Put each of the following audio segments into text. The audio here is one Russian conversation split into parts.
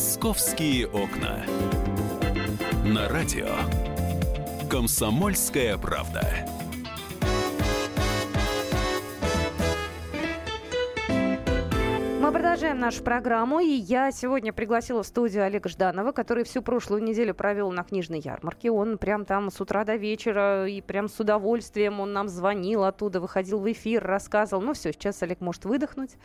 «Московские окна». На радио «Комсомольская правда». Мы продолжаем нашу программу, и я сегодня пригласила в студию Олега Жданова, который всю прошлую неделю провел на книжной ярмарке. Он прям там с утра до вечера и прям с удовольствием он нам звонил оттуда, выходил в эфир, рассказывал. Ну все, сейчас Олег может выдохнуть.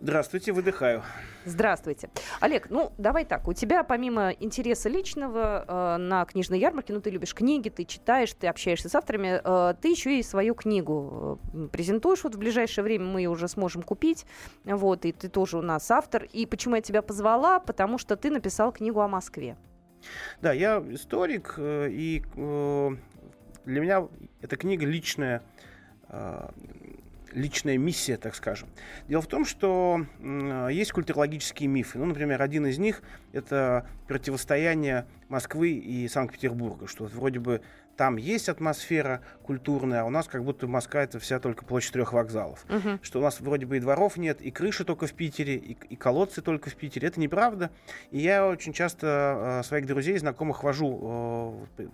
Здравствуйте, выдыхаю. Здравствуйте. Олег, ну давай так, у тебя помимо интереса личного э, на книжной ярмарке, ну ты любишь книги, ты читаешь, ты общаешься с авторами, э, ты еще и свою книгу э, презентуешь, вот в ближайшее время мы ее уже сможем купить, вот, и ты тоже у нас автор. И почему я тебя позвала? Потому что ты написал книгу о Москве. Да, я историк, э, и э, для меня эта книга личная личная миссия, так скажем. Дело в том, что есть культурологические мифы. Ну, например, один из них – это противостояние Москвы и Санкт-Петербурга, что вроде бы там есть атмосфера культурная, а у нас как будто Москва это вся только площадь трех вокзалов. Uh-huh. Что у нас вроде бы и дворов нет, и крыши только в Питере, и, и колодцы только в Питере. Это неправда. И я очень часто э, своих друзей, знакомых вожу э,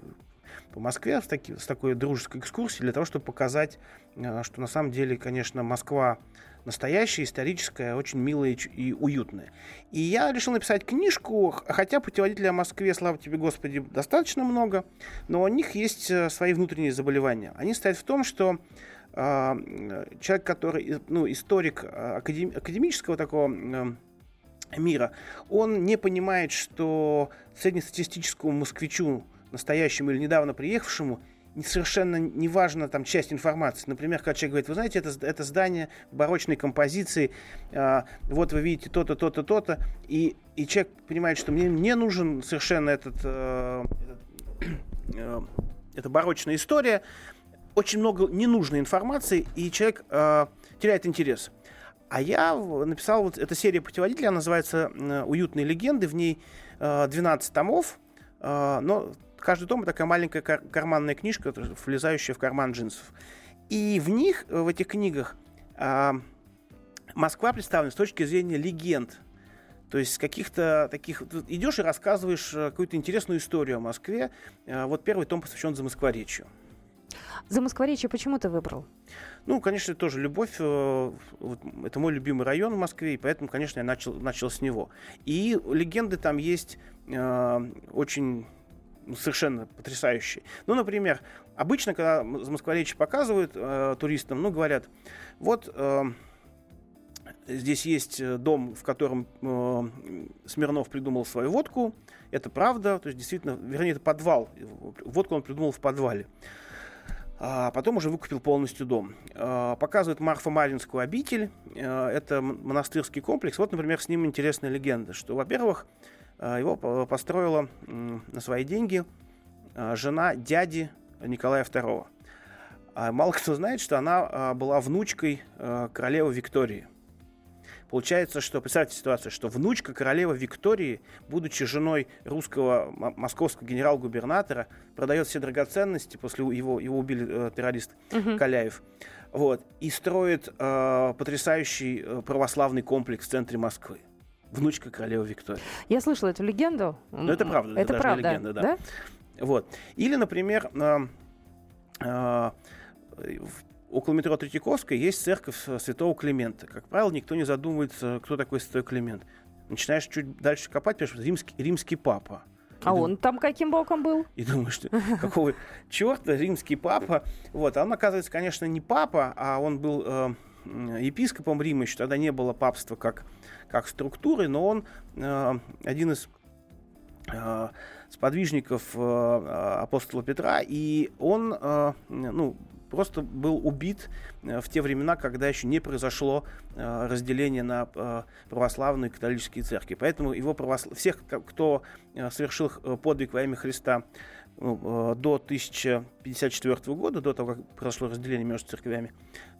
по Москве с, таки, с такой дружеской экскурсией для того, чтобы показать, э, что на самом деле, конечно, Москва настоящая, историческая, очень милая и уютная. И я решил написать книжку, хотя путеводителей о Москве, слава тебе, Господи, достаточно много, но у них есть э, свои внутренние заболевания. Они стоят в том, что э, человек, который, ну, историк академ, академического такого мира, он не понимает, что среднестатистическому москвичу настоящему или недавно приехавшему, совершенно не важна там часть информации. Например, когда человек говорит, вы знаете, это, это здание барочной композиции, э, вот вы видите то-то, то-то, то-то, и, и человек понимает, что мне не нужен совершенно этот, э, э, эта барочная история, очень много ненужной информации, и человек э, теряет интерес. А я написал вот эта серия путеводителя, она называется «Уютные легенды», в ней э, 12 томов, э, но каждый том такая маленькая кар- карманная книжка, влезающая в карман джинсов. И в них, в этих книгах, э, Москва представлена с точки зрения легенд. То есть каких-то таких... Идешь и рассказываешь э, какую-то интересную историю о Москве. Э, вот первый том посвящен Замоскворечью. Замоскворечье почему ты выбрал? Ну, конечно, тоже любовь. Э, это мой любимый район в Москве, и поэтому, конечно, я начал, начал с него. И легенды там есть очень ну, совершенно потрясающий. Ну, например, обычно, когда москворечи показывают э, туристам, ну, говорят, вот э, здесь есть э, дом, в котором э, Смирнов придумал свою водку, это правда, то есть действительно, вернее, это подвал, водку он придумал в подвале. А потом уже выкупил полностью дом. А, показывает Марфа-Маринскую обитель. А, это монастырский комплекс. Вот, например, с ним интересная легенда, что, во-первых, его построила на свои деньги а, жена дяди Николая II. А мало кто знает, что она была внучкой королевы Виктории. Получается, что, представьте ситуацию, что внучка королевы Виктории, будучи женой русского московского генерал-губернатора, продает все драгоценности, после его, его убили э, террорист угу. Каляев, вот, и строит э, потрясающий э, православный комплекс в центре Москвы внучка королевы Виктории. Я слышала эту легенду. Ну, это правда. Это, это правда. легенда, да. да. Вот. Или, например, э, э, около метро Третьяковской есть церковь святого Климента. Как правило, никто не задумывается, кто такой святой Климент. Начинаешь чуть дальше копать, пишешь, римский, римский папа. А и он дум... там каким боком был? И думаешь, что какого черта римский папа. Вот, а он, оказывается, конечно, не папа, а он был э, епископом Рима, еще тогда не было папства как, как структуры, но он э, один из э, сподвижников э, апостола Петра, и он э, ну, просто был убит э, в те времена, когда еще не произошло э, разделение на э, православные и католические церкви. Поэтому его православ... всех, кто совершил подвиг во имя Христа ну, до 1054 года, до того, как произошло разделение между церквями,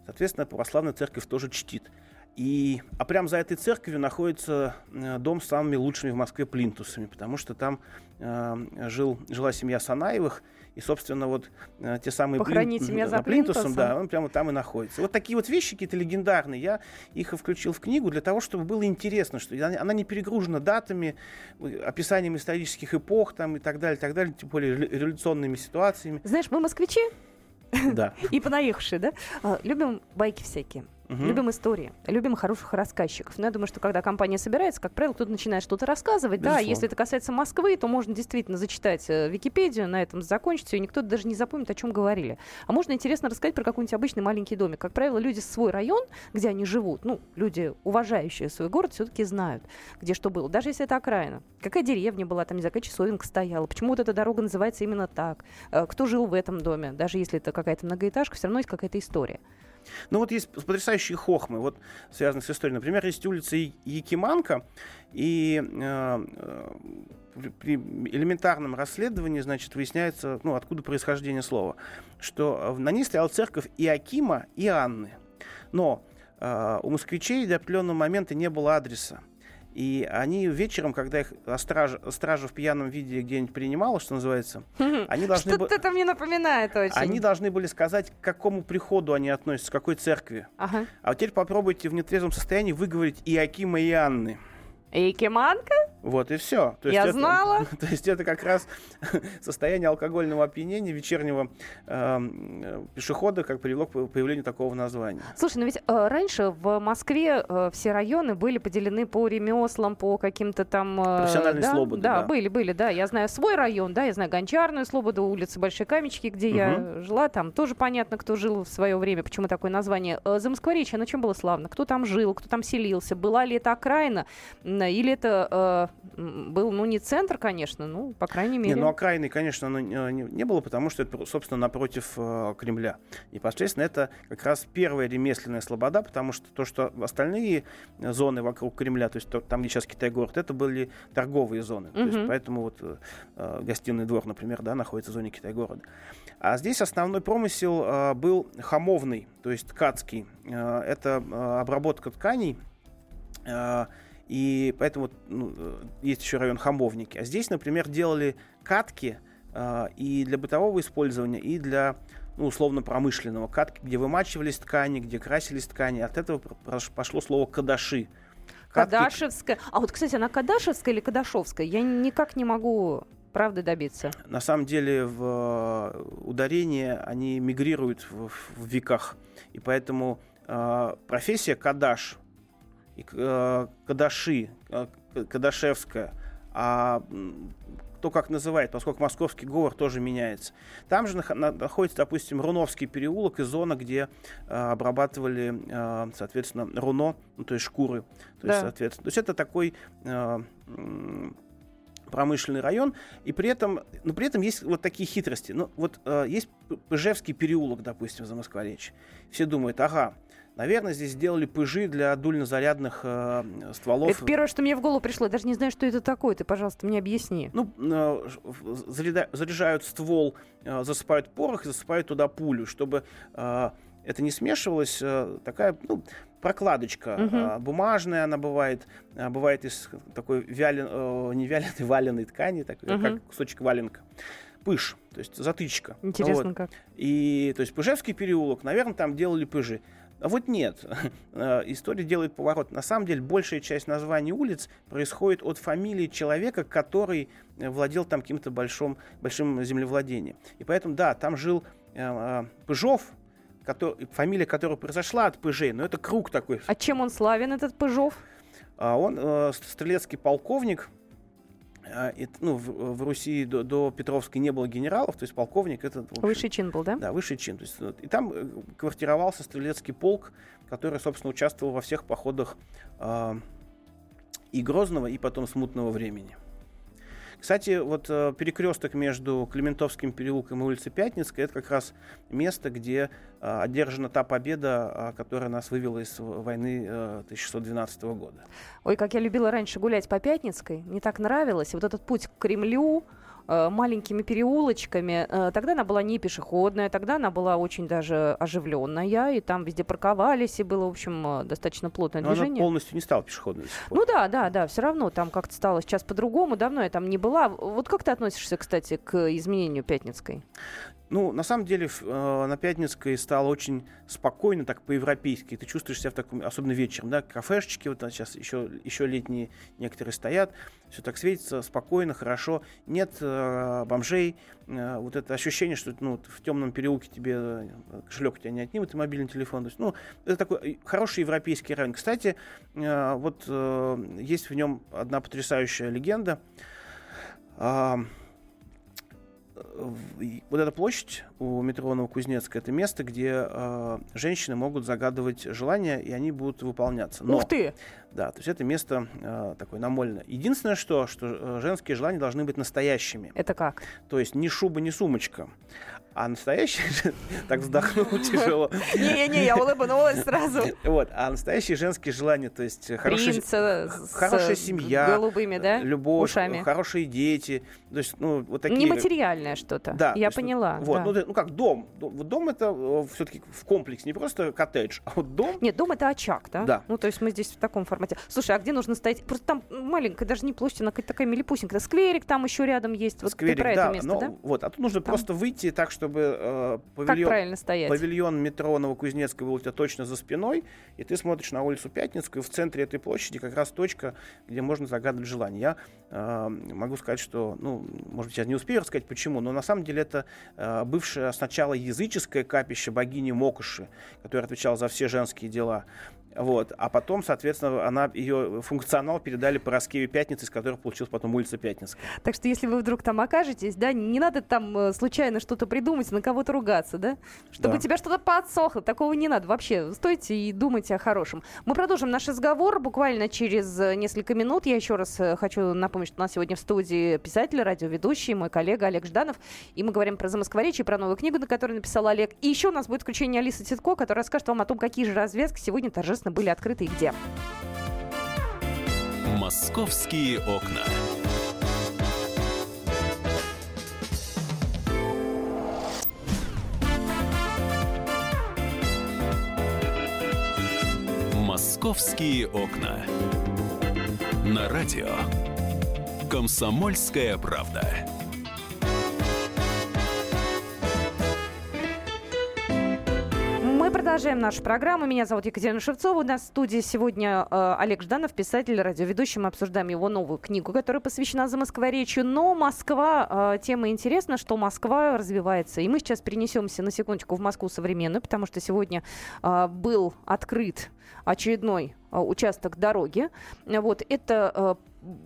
соответственно, православная церковь тоже чтит. И, а прямо за этой церковью находится э, дом с самыми лучшими в Москве плинтусами, потому что там э, жил, жила семья Санаевых, и, собственно, вот э, те самые Похороните плин, меня за плинтусом, плинтусом. да, он прямо там и находится. Вот такие вот вещи какие-то легендарные. Я их включил в книгу для того, чтобы было интересно, что она, не перегружена датами, э, описанием исторических эпох там, и так далее, так далее, тем более револю- революционными ситуациями. Знаешь, мы москвичи Да. и понаехавшие, да? А, Любим байки всякие. Мгм. Любим истории, любим хороших рассказчиков. Но я думаю, что когда компания собирается, как правило, кто-то начинает что-то рассказывать. Да, Безусловно. если это касается Москвы, то можно действительно зачитать э, Википедию, на этом закончить и никто даже не запомнит, о чем говорили. А можно интересно рассказать про какой-нибудь обычный маленький домик. Как правило, люди свой район, где они живут, ну, люди, уважающие свой город, все-таки знают, где что было. Даже если это окраина. Какая деревня была, там, не знаю, какая часовенка стояла, почему вот эта дорога называется именно так, э, кто жил в этом доме. Даже если это какая-то многоэтажка, все равно есть какая-то история. Ну вот есть потрясающие хохмы, вот связанные с историей. Например, есть улица Якиманка, и э, э, при- элементарном расследовании, значит, выясняется, ну, откуда происхождение слова, что на ней стояла церковь Иакима и Анны. Но э, у москвичей до определенного момента не было адреса. И они вечером, когда их стража, стража в пьяном виде где-нибудь принимала, что называется, они должны, бы- Что-то это мне напоминает очень. они должны были сказать, к какому приходу они относятся, к какой церкви. Ага. А вот теперь попробуйте в нетрезвом состоянии выговорить Иакима и Анны. Икеманка? Вот и все. Я знала. То есть это как раз состояние алкогольного опьянения вечернего э, пешехода, как привело к появлению такого названия. Слушай, ну ведь э, раньше в Москве э, все районы были поделены по ремеслам, по каким-то там... э, Профессиональной да? слободы, Да, да. были, были, да. Я знаю свой район, да, я знаю Гончарную слободу, улицы Большой Камечки, где я жила. Там тоже понятно, кто жил в свое время, почему такое название. Э, Замоскворечье, оно чем было славно? Кто там жил, кто там селился? Была ли это окраина? Или это э, был, ну, не центр, конечно, ну, по крайней Не, мере. ну окраины, конечно, оно не, не- не было, потому что это, собственно, напротив э, Кремля. Непосредственно это как раз первая ремесленная слобода, потому что то, что остальные э, зоны вокруг Кремля, то есть то- там, где сейчас Китай-город, это были торговые зоны. То есть поэтому вот э, э, гостиный двор, например, да, находится в зоне Китай-города. А здесь основной промысел э, был хамовный, то есть ткацкий. Э, это э, обработка тканей, э, и поэтому ну, э, есть еще район Хамовники. А здесь, например, делали катки э, и для бытового использования, и для ну, условно-промышленного. Катки, где вымачивались ткани, где красились ткани. От этого пошло слово кадаши. Катки- Кадашевская. А вот, кстати, она Кадашевская или Кадашовская? Я никак не могу правды добиться. На самом деле в э, ударение они мигрируют в, в веках. И поэтому э, профессия кадаш, и, э, кадаши, э, кадашевская, а м, кто как называет, поскольку московский говор тоже меняется. Там же нах- на- находится, допустим, Руновский переулок и зона, где э, обрабатывали, э, соответственно, руно, ну, то есть шкуры. То есть, Да. соответственно, то есть это такой э, промышленный район, и при этом, но при этом есть вот такие хитрости. Ну, вот э, есть Пыжевский переулок, допустим, за Москворечь. Все думают, ага, наверное, здесь сделали пыжи для дульнозарядных э, стволов. Это первое, что мне в голову пришло. Я даже не знаю, что это такое. Ты, пожалуйста, мне объясни. Ну, э, заряда- заряжают ствол, э, засыпают порох и засыпают туда пулю, чтобы э, это не смешивалось. э, такая, ну, прокладочка Мгм. э, бумажная, она бывает, э, бывает из такой вялен, э, не вяленой, валеной ткани, такой, Мгм. как кусочек валенка. Пыш, то есть затычка. Интересно, Вот. как. И, то есть, Пыжевский переулок, наверное, там делали пыжи. А вот нет. Э, История делает поворот. На самом деле, большая часть названий улиц происходит от фамилии человека, который э, владел там каким-то большим, большим землевладением. И поэтому, да, там жил э, Пыжов, который- фамилия которого произошла от Пыжей, но это круг такой. А чем он славен, этот Пыжов? А Он э, стрелецкий полковник. Э, и, ну, в, в Руси до, до Петровской не было генералов, то есть полковник это общем, Высший чин был, да? да, высший чин. То есть, и там э, квартировался стрелецкий полк, который, собственно, участвовал во всех походах а, и Грозного, и потом Смутного времени. Кстати, вот э, перекресток между Клементовским переулком и улицей Пятницкой это как раз место, где э, одержана та победа, а, которая нас вывела из войны э, 1612 года. Ой, как я любила раньше гулять по Пятницкой. Мне так нравилось. И вот этот путь к Кремлю, э, маленькими переулочками. Э, тогда она была не пешеходная, тогда она была очень даже оживленная, и там везде парковались, и было, в общем, э, достаточно плотное Но движение. она полностью не стала пешеходной. Ну да, да, да, все равно там как-то стало сейчас по-другому, давно я там не была. Вот как ты относишься, кстати, к изменению Пятницкой? Ну, на самом деле, э, на Пятницкой стало очень спокойно, так по-европейски. Ты чувствуешь себя в таком, особенно вечером, да, кафешечки, вот сейчас еще, еще летние некоторые стоят, все так светится, спокойно, хорошо. Нет э, бомжей, э, вот это ощущение, что ну, в темном переулке тебе кошелек у тебя не отнимут и мобильный телефон. То есть, ну, это такой хороший европейский район. Кстати, вот есть в нем одна потрясающая легенда. Вот эта площадь у метро Новокузнецка это место, где э, женщины могут загадывать желания, и они будут выполняться. Но, Ух ты! Да, то есть это место э, такое намольное. Единственное, что, что э, женские желания должны быть настоящими. Это как? То есть ни шуба, ни сумочка. А настоящие... Так вздохнул тяжело. Не-не-не, я улыбнулась сразу. Вот, а настоящие женские желания, то есть хорошая семья, голубыми, да? Любовь, хорошие дети. То есть, ну, вот такие... Нематериальное что-то. Да. Я поняла. Вот, ну, ну как дом. Дом это э, все-таки в комплекс, не просто коттедж, а вот дом... Нет, дом это очаг, да? Да. Ну, то есть мы здесь в таком формате. Слушай, а где нужно стоять? Просто там маленькая, даже не площадь, она такая милипусенькая. Скверик там еще рядом есть. Вот Скверик, про да, это место, но, да? Вот, а тут нужно там. просто выйти так, что чтобы э, павильон, как правильно стоять? павильон метро Новокузнецкого был у тебя точно за спиной, и ты смотришь на улицу Пятницкую, в центре этой площади как раз точка, где можно загадывать желание. Я э, могу сказать, что, ну, может быть, я не успею рассказать почему, но на самом деле это э, бывшее сначала языческое капище богини Мокоши, которая отвечала за все женские дела. Вот. А потом, соответственно, она, ее функционал передали по Роскеве Пятницы, из которых получилась потом улица Пятницкая. Так что, если вы вдруг там окажетесь, да, не надо там э, случайно что-то придумать, на кого-то ругаться, да? Чтобы да. у тебя что-то подсохло, такого не надо. Вообще, стойте и думайте о хорошем. Мы продолжим наш разговор буквально через э, несколько минут. Я еще раз э, хочу напомнить, что у нас сегодня в студии писатель, радиоведущий, мой коллега Олег Жданов. И мы говорим про замоскворечье, про новую книгу, на которую написал Олег. И еще у нас будет включение Алисы Титко, которая расскажет вам о том, какие же развязки сегодня торжественно собственно, были открыты и где. Московские окна. Московские окна. На радио. Комсомольская правда. Продолжаем нашу программу. Меня зовут Екатерина Шевцова. У нас в студии сегодня э, Олег Жданов, писатель, радиоведущий. Мы обсуждаем его новую книгу, которая посвящена за Москворечью. Но Москва, э, тема интересна, что Москва развивается. И мы сейчас перенесемся на секундочку в Москву современную, потому что сегодня э, был открыт очередной э, участок дороги. Вот это э,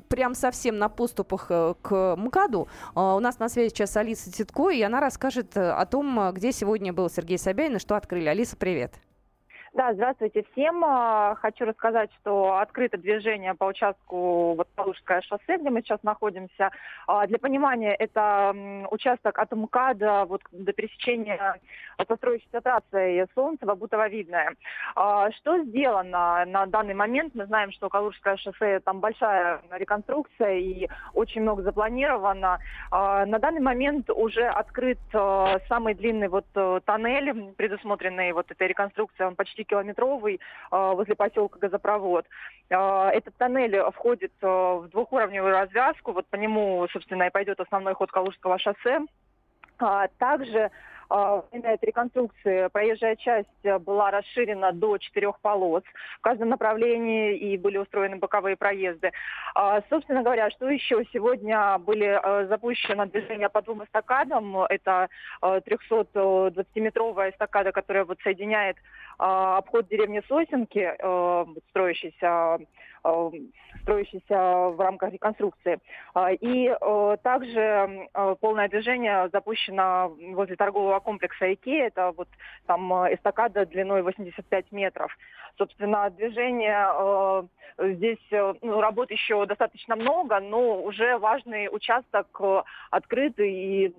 прям совсем на поступах э, к МКАДу. А, у нас на связи сейчас Алиса Титко, и она расскажет э, о том, где сегодня был Сергей Собянин и что открыли. Алиса, привет. Да, здравствуйте всем. А, хочу рассказать, что открыто движение по участку вот, Калужское шоссе, где мы сейчас находимся. А, для понимания, это участок от МКАДа вот, до пересечения построящейся трассы Солнцево-Бутово-Видное. А, что сделано на данный момент? Мы знаем, что Калужское шоссе, там большая реконструкция и очень много запланировано. На данный момент уже открыт самый длинный вот э, тоннель, предусмотренный вот этой реконструкцией, он почти километровый а, возле поселка Газопровод. А, этот тоннель входит а, в двухуровневую развязку, вот по нему, собственно, и пойдет основной ход Калужского шоссе. Также во время этой реконструкции проезжая часть была расширена до четырех полос в каждом направлении и были устроены боковые проезды. Собственно говоря, что еще? Сегодня были запущены движения по двум эстакадам. Это 320-метровая эстакада, которая вот соединяет а, обход деревни Сосенки, э, строящийся, э, строящийся в рамках реконструкции. А, и э, также полное движение запущено возле торгового комплекса ИКЕ. Это вот там эстакада длиной 85 метров. Собственно, движение здесь, ну, работ еще достаточно много, но уже важный участок открытый и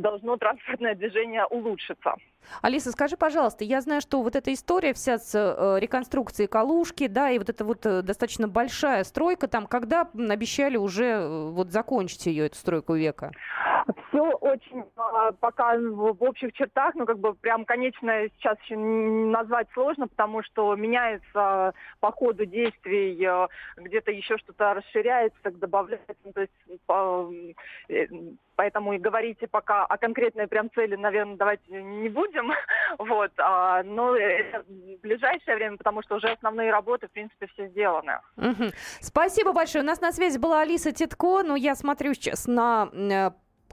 должно транспортное движение улучшиться. Алиса, скажи, пожалуйста, я знаю, что вот эта история вся с э, реконструкцией Калушки, да, и вот эта вот э, достаточно большая стройка там, когда обещали уже э, вот закончить ее, эту стройку века? Все очень э, пока в, общих чертах, ну как бы прям конечное сейчас еще назвать сложно, потому что меняется по ходу действий, э, где-то еще что-то расширяется, добавляется, ну, то есть э, поэтому и говорите пока о конкретной прям цели, наверное, давайте не будем, вот, а, но в ближайшее время, потому что уже основные работы, в принципе, все сделаны. Спасибо большое. У нас на связи была Алиса Титко, но я смотрю сейчас на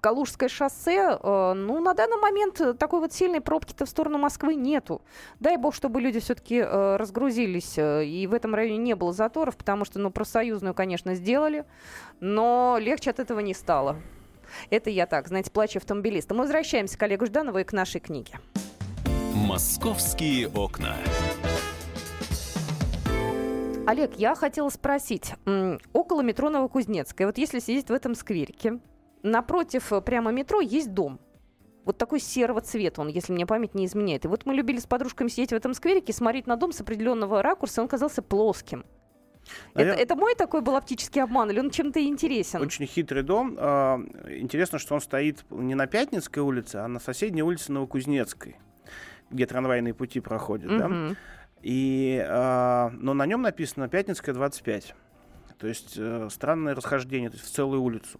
Калужское шоссе, э, ну, на данный момент такой вот сильной пробки-то в сторону Москвы нету. Дай бог, чтобы люди все-таки э, разгрузились, э, и в этом районе не было заторов, потому что, ну, профсоюзную, конечно, сделали, но легче от этого не стало. Это я так, знаете, плачу автомобилиста. Мы возвращаемся к Олегу Жданову и к нашей книге. «Московские окна». Олег, я хотела спросить. Около метро Новокузнецкая, вот если сидеть в этом скверике, напротив э, прямо метро есть дом. Вот такой серого цвета он, если мне память не изменяет. И вот мы любили с подружками сидеть в этом скверике, смотреть на дом с определенного ракурса, он казался плоским. А это, я... это мой такой был оптический обман, или он чем-то интересен? Очень хитрый дом. А, интересно, что он стоит не на Пятницкой улице, а на соседней улице Новокузнецкой, где трамвайные пути проходят. Угу. Да? И, а, но на нем написано Пятницкая 25. То есть э, странное расхождение, то есть в целую улицу.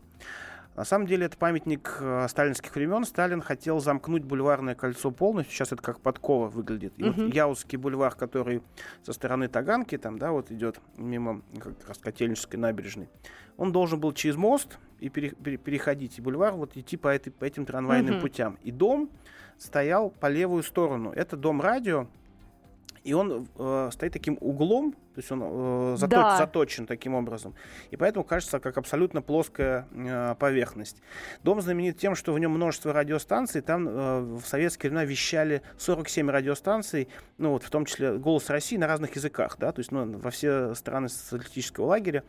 На самом деле это памятник э, сталинских времен. Сталин хотел замкнуть бульварное кольцо полностью. Сейчас это как подкова выглядит. И uh-huh. вот Яузский бульвар, который со стороны Таганки, там, да, вот идет мимо как раз Котельнической набережной, он должен был через мост и пере, пере, переходить. И бульвар вот идти по, этой, по этим трамвайным uh-huh. путям. И дом стоял по левую сторону. Это дом радио. И он э, стоит таким углом то есть он э, заточ, да. заточен таким образом. И поэтому кажется как абсолютно плоская э, поверхность. Дом знаменит тем, что в нем множество радиостанций. Там э, в советские времена вещали 47 радиостанций, ну вот в том числе «Голос России» на разных языках, да, то есть ну, во все страны социалистического лагеря.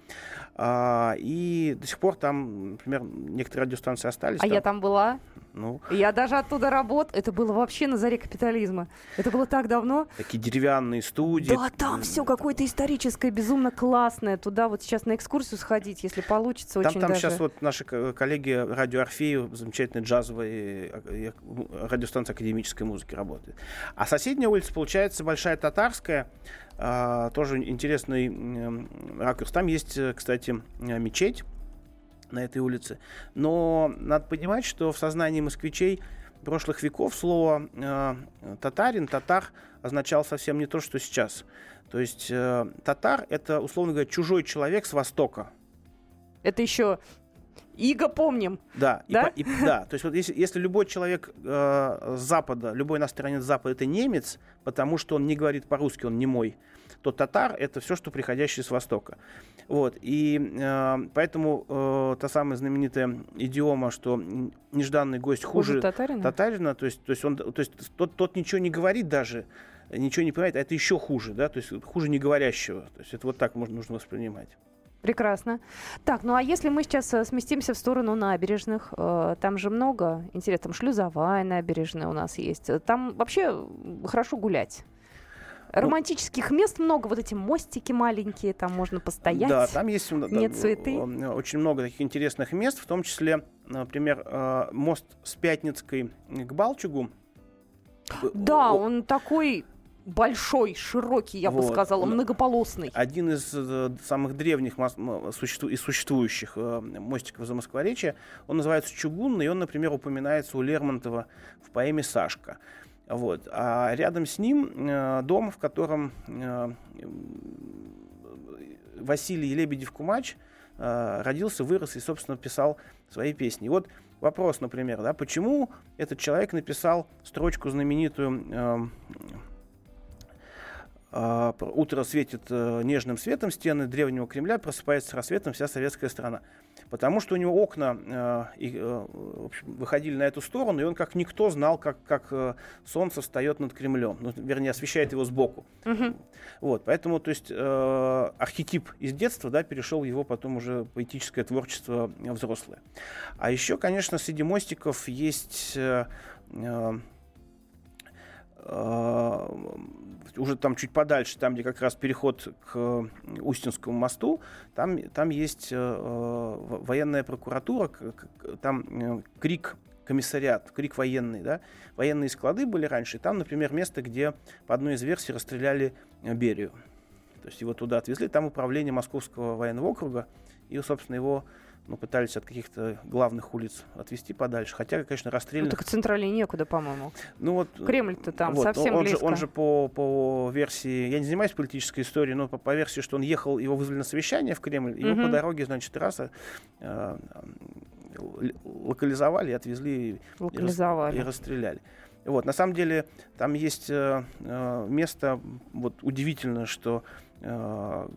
А, и до сих пор там, например, некоторые радиостанции остались. А там. я там была. Ну. Я даже оттуда работала. Это было вообще на заре капитализма. Это было так давно. Такие деревянные студии. Да, там все какое-то историческое, безумно классное. Туда вот сейчас на экскурсию сходить, если получится. Там, очень там даже... сейчас вот наши коллеги радио Орфею, замечательной джазовой э, радиостанции академической музыки работает. А соседняя улица, получается, Большая Татарская. А, тоже интересный ракурс. Там есть, э, кстати, мечеть на этой улице. Но надо понимать, что в сознании москвичей прошлых веков слово э, татарин, татар означал совсем не то, что сейчас. То есть э, татар это, условно говоря, чужой человек с Востока. Это еще Иго помним. Да, да? И, и, да. То есть вот если, если любой человек э, с Запада, любой иностранец Запада это немец, потому что он не говорит по-русски, он не мой, то татар это все, что приходящее с Востока. Вот. И э, поэтому э, та самая знаменитая идиома, что нежданный гость хуже, хуже татарина? татарина, то есть, то есть, он, то есть тот, тот ничего не говорит даже, ничего не понимает, а это еще хуже, да, то есть хуже не говорящего. То есть это вот так можно, нужно воспринимать. Прекрасно. Так, ну а если мы сейчас э, сместимся в сторону набережных, э, там же много, интересно, там шлюзовая набережная у нас есть. Там вообще хорошо гулять. Ну, Романтических мест много, вот эти мостики маленькие, там можно постоять. Да, там есть нет да, цветы. очень много таких интересных мест, в том числе, например, э, мост с Пятницкой к Балчугу. Да, он такой большой, широкий, я вот. бы сказала, многополосный. Один из э, самых древних мос- существу- из существующих э, мостиков за Москворечья, он называется Чугунный, и он, например, упоминается у Лермонтова в поэме «Сашка». Вот. А рядом с ним э, дом, в котором э, Василий Лебедев-Кумач э, родился, вырос и, собственно, писал свои песни. Вот вопрос, например, да, почему этот человек написал строчку знаменитую э, утро светит э, нежным светом стены древнего Кремля, просыпается с рассветом вся советская страна. Потому что у него окна э, э, общем, выходили на эту сторону, и он как никто знал, как, как солнце встает над Кремлем. Ну, вернее, освещает его сбоку. Угу. Вот, поэтому, то есть, архетип из детства да, перешел в его потом уже поэтическое творчество взрослое. А еще, конечно, среди мостиков есть Э, уже там чуть подальше, там, где как раз переход к Устинскому мосту, там, там есть э, военная прокуратура, там э, крик комиссариат, крик военный, да, военные склады были раньше, и там, например, место, где по одной из версий расстреляли Берию. То есть его туда отвезли, там управление Московского военного округа, и, собственно, его ну, пытались от каких-то главных улиц отвести подальше. Хотя, конечно, расстрелянных... Ну, так центральнее некуда, по-моему. Ну, вот, Кремль-то там вот, совсем он близко. Же, он же по, по версии... Я не занимаюсь политической историей, но по, по версии, что он ехал, его вызвали на совещание в Кремль, его угу. по дороге, значит, трасса э, локализовали, отвезли локализовали. И, рас, и расстреляли. Вот, на самом деле, там есть э, э место, вот удивительно, что э,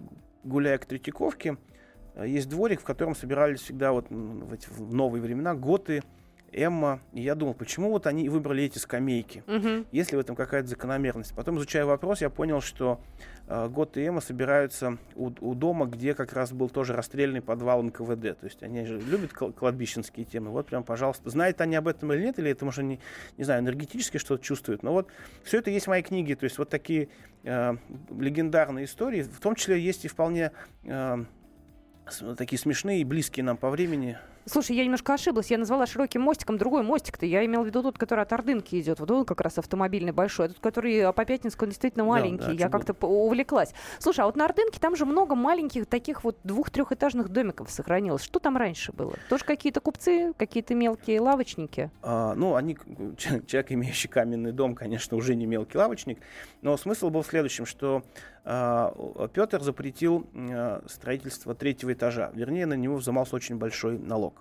гуляя к Третьяковке, Э, есть дворик, в котором собирались всегда вот в, эти, в новые времена готы, Эмма. И я думал, почему вот они выбрали эти скамейки? Угу. Есть ли в этом какая-то закономерность? Потом, изучая вопрос, я понял, что э, Гот и Эмма собираются у, у дома, где как раз был тоже расстрельный подвал НКВД. То есть они же любят кладбищенские темы. Вот прям, пожалуйста. Знают они об этом или нет, или это, может, не, не знаю, энергетически что-то чувствуют. Но вот все это есть в моей книге. То есть вот такие э, легендарные истории. В том числе есть и вполне... Э, такие смешные и близкие нам по времени. Слушай, я немножко ошиблась. Я назвала широким мостиком другой мостик-то. Я имела в виду тот, который от Ордынки идет. Вот он как раз автомобильный большой. А тот, который по Пятницкому действительно маленький. Да, да, я как-то увлеклась. Слушай, а вот на Ордынке там же много маленьких таких вот двух-трехэтажных домиков сохранилось. Что там раньше было? Тоже какие-то купцы, какие-то мелкие лавочники? А, ну, они, человек, имеющий каменный дом, конечно, уже не мелкий лавочник. Но смысл был в следующем, что а, Петр запретил а, строительство третьего этажа. Вернее, на него взымался очень большой налог.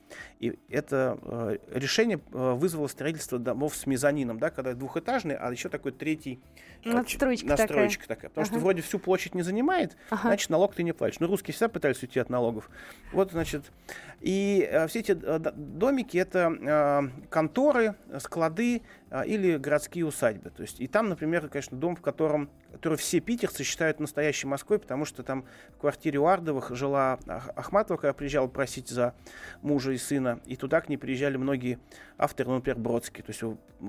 И это э, решение э, вызвало строительство домов с мезонином, да, когда двухэтажный, а еще такой третий э, надстройка, настройка такая. такая. Потому ага. что вроде всю площадь не занимает, ага. значит, налог ты не платишь. Но русские всегда пытались уйти от налогов. Вот, значит, и э, все эти э, домики это э, конторы, склады э, или городские усадьбы. То есть, и там, например, конечно, дом, в котором, который все питерцы считают настоящей Москвой, потому что там в квартире у Ардовых жила Ахматова, когда приезжала просить за мужа и сына, и туда к ней приезжали многие авторы, ну, например, Бродский, то есть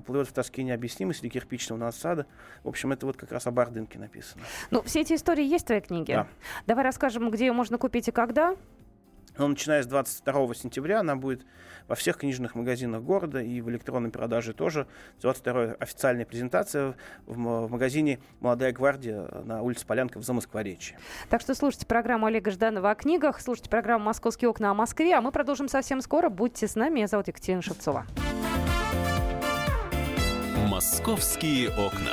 «Плывет в тоске необъяснимость» или «Кирпичного насада». В общем, это вот как раз о Бардынке написано. Ну, все эти истории есть в твоей книге? Да. Давай расскажем, где ее можно купить и когда. Но начиная с 22 сентября она будет во всех книжных магазинах города и в электронной продаже тоже. 22 официальная презентация в, в магазине «Молодая гвардия» на улице Полянка в Замоскворечье. Так что слушайте программу Олега Жданова о книгах, слушайте программу «Московские окна» о Москве, а мы продолжим совсем скоро. Будьте с нами. Меня зовут Екатерина Шевцова. «Московские окна».